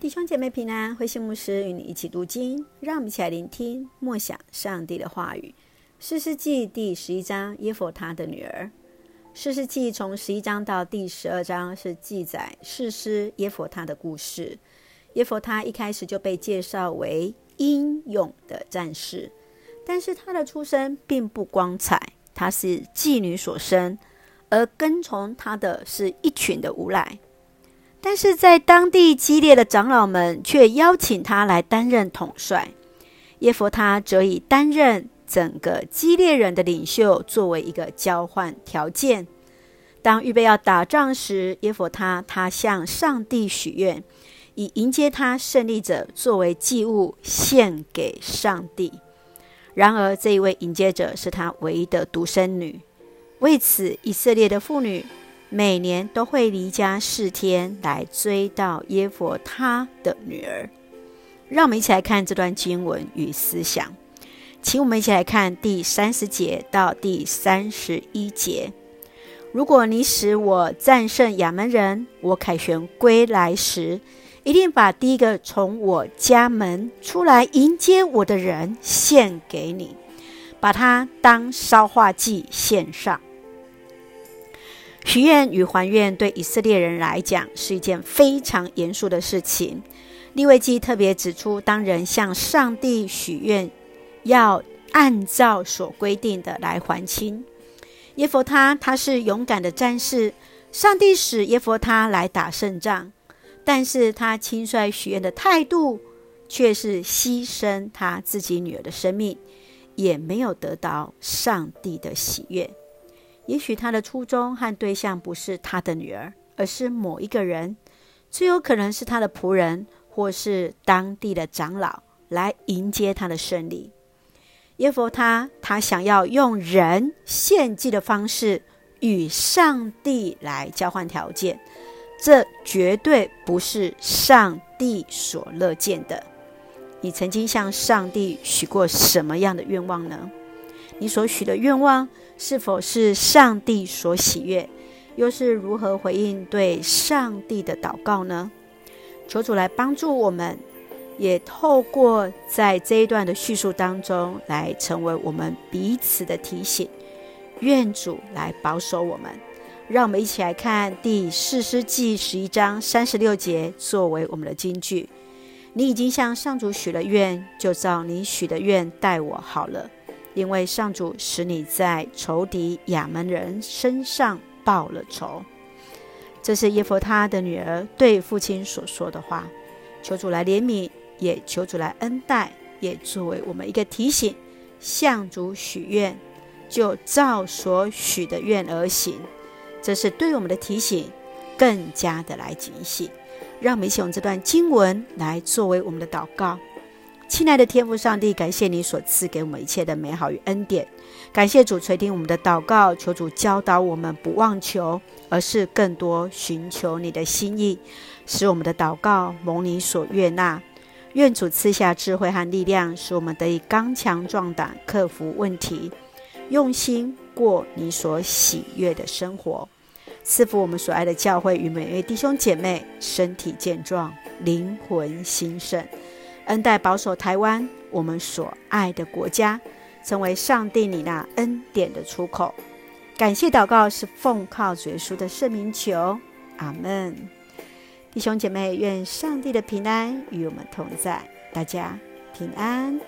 弟兄姐妹平安，慧馨牧师与你一起读经，让我们一起来聆听默想上帝的话语。士师记第十一章，耶弗他的女儿。士师记从十一章到第十二章是记载士师耶弗他的故事。耶弗他一开始就被介绍为英勇的战士，但是他的出身并不光彩，他是妓女所生，而跟从他的是一群的无赖。但是在当地激烈的长老们却邀请他来担任统帅，耶弗他则以担任整个激烈人的领袖作为一个交换条件。当预备要打仗时，耶弗他他向上帝许愿，以迎接他胜利者作为祭物献给上帝。然而，这一位迎接者是他唯一的独生女，为此以色列的妇女。每年都会离家四天来追悼耶佛他的女儿。让我们一起来看这段经文与思想。请我们一起来看第三十节到第三十一节。如果你使我战胜亚扪人，我凯旋归来时，一定把第一个从我家门出来迎接我的人献给你，把他当烧化祭献上。许愿与还愿对以色列人来讲是一件非常严肃的事情。利未记特别指出，当人向上帝许愿，要按照所规定的来还清。耶弗他他是勇敢的战士，上帝使耶弗他来打胜仗，但是他轻率许愿的态度却是牺牲他自己女儿的生命，也没有得到上帝的喜悦。也许他的初衷和对象不是他的女儿，而是某一个人，最有可能是他的仆人，或是当地的长老来迎接他的胜利。耶弗他他想要用人献祭的方式与上帝来交换条件，这绝对不是上帝所乐见的。你曾经向上帝许过什么样的愿望呢？你所许的愿望是否是上帝所喜悦？又是如何回应对上帝的祷告呢？求主来帮助我们，也透过在这一段的叙述当中，来成为我们彼此的提醒。愿主来保守我们。让我们一起来看第四十记十一章三十六节，作为我们的金句。你已经向上主许了愿，就照你许的愿待我好了。因为上主使你在仇敌亚扪人身上报了仇，这是耶弗他的女儿对父亲所说的话。求主来怜悯，也求主来恩待，也作为我们一个提醒：向主许愿，就照所许的愿而行。这是对我们的提醒，更加的来警醒。让我们一起用这段经文来作为我们的祷告。亲爱的天父上帝，感谢你所赐给我们一切的美好与恩典。感谢主垂听我们的祷告，求主教导我们不妄求，而是更多寻求你的心意，使我们的祷告蒙你所悦纳。愿主赐下智慧和力量，使我们得以刚强壮胆，克服问题，用心过你所喜悦的生活。赐福我们所爱的教会与每位弟兄姐妹身体健壮，灵魂兴盛。恩待保守台湾，我们所爱的国家，成为上帝你那恩典的出口。感谢祷告是奉靠主耶稣的圣名求，阿门。弟兄姐妹，愿上帝的平安与我们同在，大家平安。